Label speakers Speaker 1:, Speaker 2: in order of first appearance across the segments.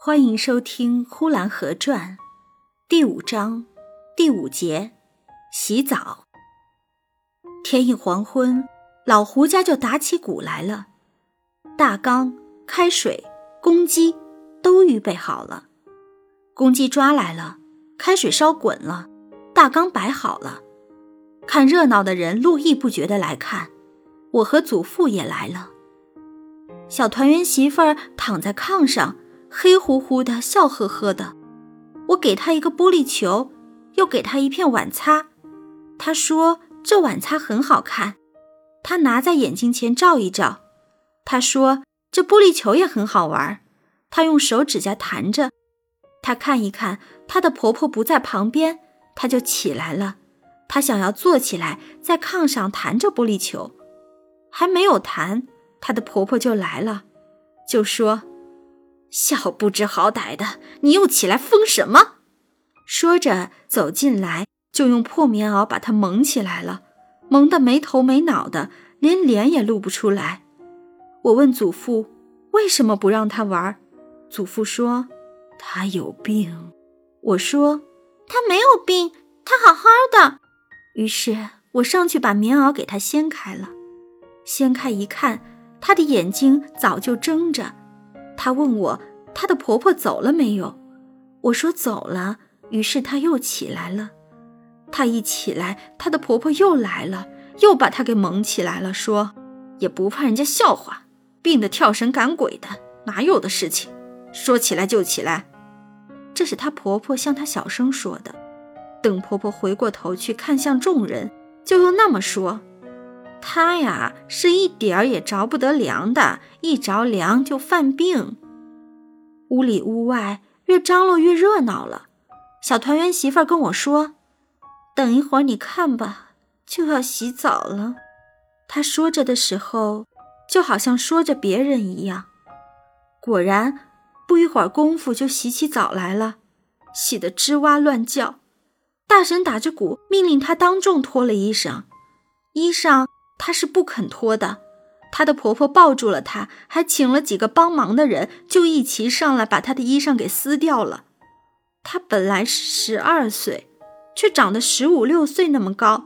Speaker 1: 欢迎收听《呼兰河传》第五章第五节：洗澡。天一黄昏，老胡家就打起鼓来了，大缸、开水、公鸡都预备好了。公鸡抓来了，开水烧滚了，大缸摆好了。看热闹的人络绎不绝的来看，我和祖父也来了。小团圆媳妇儿躺在炕上。黑乎乎的，笑呵呵的。我给他一个玻璃球，又给他一片碗擦。他说这碗擦很好看，他拿在眼睛前照一照。他说这玻璃球也很好玩，他用手指甲弹着。他看一看，他的婆婆不在旁边，他就起来了。他想要坐起来，在炕上弹着玻璃球，还没有弹，他的婆婆就来了，就说。小不知好歹的，你又起来疯什么？说着走进来，就用破棉袄把他蒙起来了，蒙得没头没脑的，连脸也露不出来。我问祖父为什么不让他玩，祖父说他有病。我说他没有病，他好好的。于是我上去把棉袄给他掀开了，掀开一看，他的眼睛早就睁着。她问我，她的婆婆走了没有？我说走了。于是她又起来了。她一起来，她的婆婆又来了，又把她给蒙起来了，说也不怕人家笑话，病得跳神赶鬼的，哪有的事情？说起来就起来。这是她婆婆向她小声说的。等婆婆回过头去看向众人，就又那么说。他呀，是一点儿也着不得凉的，一着凉就犯病。屋里屋外越张罗越热闹了。小团圆媳妇跟我说：“等一会儿你看吧，就要洗澡了。”她说着的时候，就好像说着别人一样。果然，不一会儿功夫就洗起澡来了，洗得吱哇乱叫。大婶打着鼓，命令他当众脱了衣裳，衣裳。她是不肯脱的，她的婆婆抱住了她，还请了几个帮忙的人，就一齐上来把她的衣裳给撕掉了。她本来是十二岁，却长得十五六岁那么高，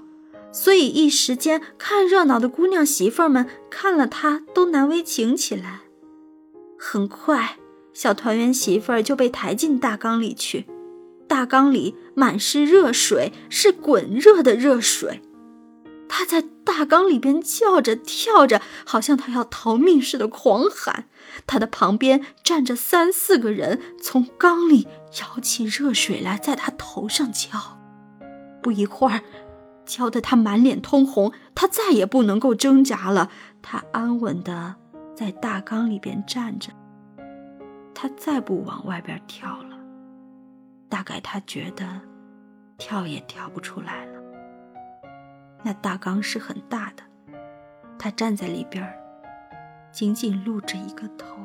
Speaker 1: 所以一时间看热闹的姑娘媳妇们看了她都难为情起来。很快，小团圆媳妇儿就被抬进大缸里去，大缸里满是热水，是滚热的热水。他在大缸里边叫着跳着，好像他要逃命似的狂喊。他的旁边站着三四个人，从缸里舀起热水来，在他头上浇。不一会儿，浇得他满脸通红，他再也不能够挣扎了。他安稳的在大缸里边站着，他再不往外边跳了。大概他觉得跳也跳不出来了。那大缸是很大的，他站在里边仅仅露着一个头。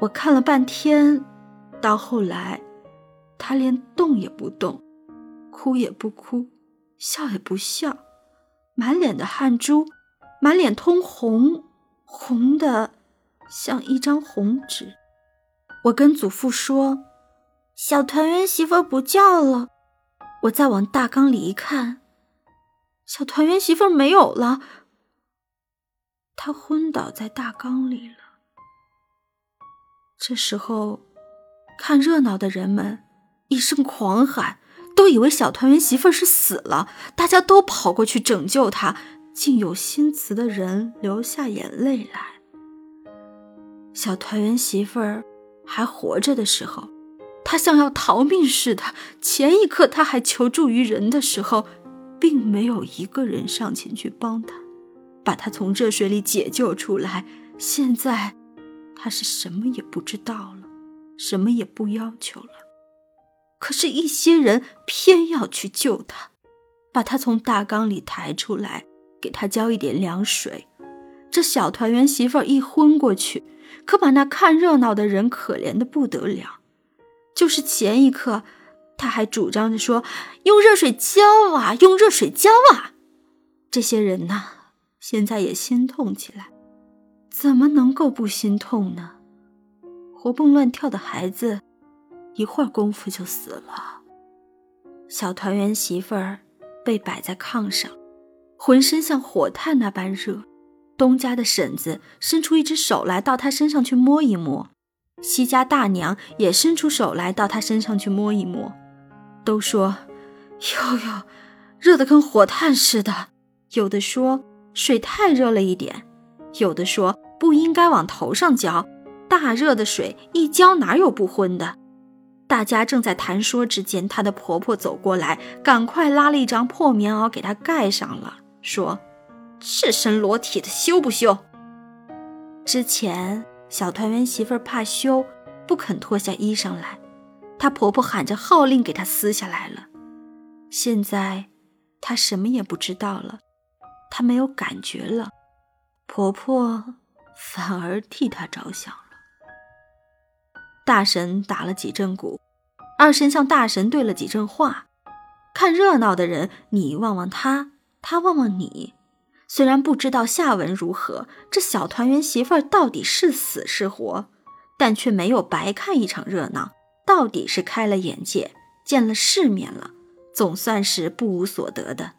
Speaker 1: 我看了半天，到后来，他连动也不动，哭也不哭，笑也不笑，满脸的汗珠，满脸通红，红的像一张红纸。我跟祖父说：“小团圆媳妇不叫了。”我再往大缸里一看。小团圆媳妇没有了，她昏倒在大缸里了。这时候，看热闹的人们一声狂喊，都以为小团圆媳妇是死了，大家都跑过去拯救她，竟有心慈的人流下眼泪来。小团圆媳妇儿还活着的时候，她像要逃命似的，前一刻她还求助于人的时候。并没有一个人上前去帮他，把他从热水里解救出来。现在，他是什么也不知道了，什么也不要求了。可是，一些人偏要去救他，把他从大缸里抬出来，给他浇一点凉水。这小团圆媳妇一昏过去，可把那看热闹的人可怜的不得了。就是前一刻。他还主张着说：“用热水浇啊，用热水浇啊！”这些人呐，现在也心痛起来，怎么能够不心痛呢？活蹦乱跳的孩子，一会儿功夫就死了。小团圆媳妇儿被摆在炕上，浑身像火炭那般热。东家的婶子伸出一只手来到她身上去摸一摸，西家大娘也伸出手来到她身上去摸一摸，都说：“哟哟，热得跟火炭似的。”有的说水太热了一点，有的说不应该往头上浇。大热的水一浇，哪有不昏的？大家正在谈说之间，她的婆婆走过来，赶快拉了一张破棉袄给她盖上了，说：“赤身裸体的羞不羞？”之前小团圆媳妇怕羞，不肯脱下衣裳来，她婆婆喊着号令给她撕下来了。现在她什么也不知道了，她没有感觉了，婆婆反而替她着想了。大神打了几阵鼓，二神向大神对了几阵话。看热闹的人，你望望他，他望望你。虽然不知道下文如何，这小团圆媳妇儿到底是死是活，但却没有白看一场热闹，到底是开了眼界，见了世面了，总算是不无所得的。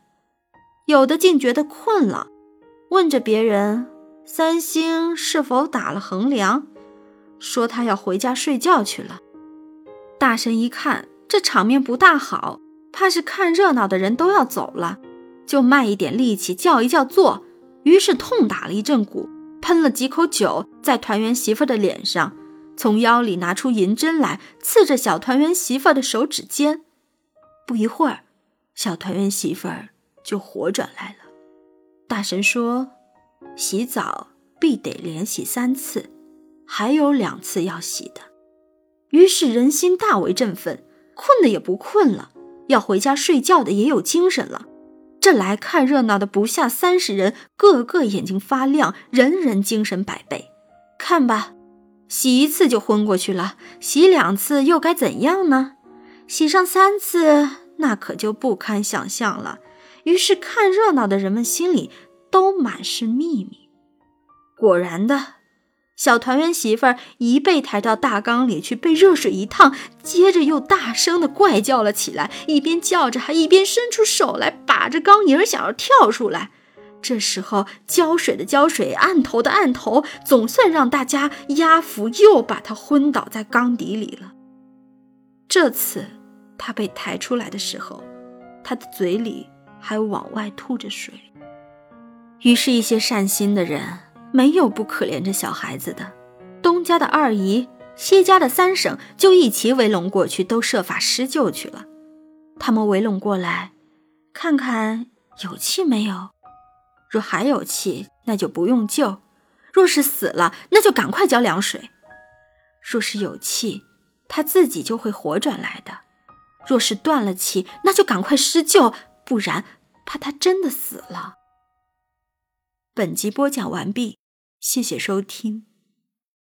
Speaker 1: 有的竟觉得困了，问着别人：“三星是否打了横梁？”说他要回家睡觉去了。大神一看这场面不大好，怕是看热闹的人都要走了，就卖一点力气叫一叫坐。于是痛打了一阵鼓，喷了几口酒在团圆媳妇的脸上，从腰里拿出银针来刺着小团圆媳妇的手指尖。不一会儿，小团圆媳妇就活转来了。大神说：“洗澡必得连洗三次。”还有两次要洗的，于是人心大为振奋，困的也不困了，要回家睡觉的也有精神了。这来看热闹的不下三十人，个个眼睛发亮，人人精神百倍。看吧，洗一次就昏过去了，洗两次又该怎样呢？洗上三次，那可就不堪想象了。于是看热闹的人们心里都满是秘密。果然的。小团圆媳妇儿一被抬到大缸里去，被热水一烫，接着又大声的怪叫了起来，一边叫着，还一边伸出手来把着缸沿，想要跳出来。这时候浇水的浇水，按头的按头，总算让大家压服，又把他昏倒在缸底里了。这次他被抬出来的时候，他的嘴里还往外吐着水。于是，一些善心的人。没有不可怜这小孩子的，东家的二姨、西家的三婶就一齐围拢过去，都设法施救去了。他们围拢过来，看看有气没有。若还有气，那就不用救；若是死了，那就赶快浇凉水。若是有气，他自己就会活转来的；若是断了气，那就赶快施救，不然怕他真的死了。本集播讲完毕。谢谢收听。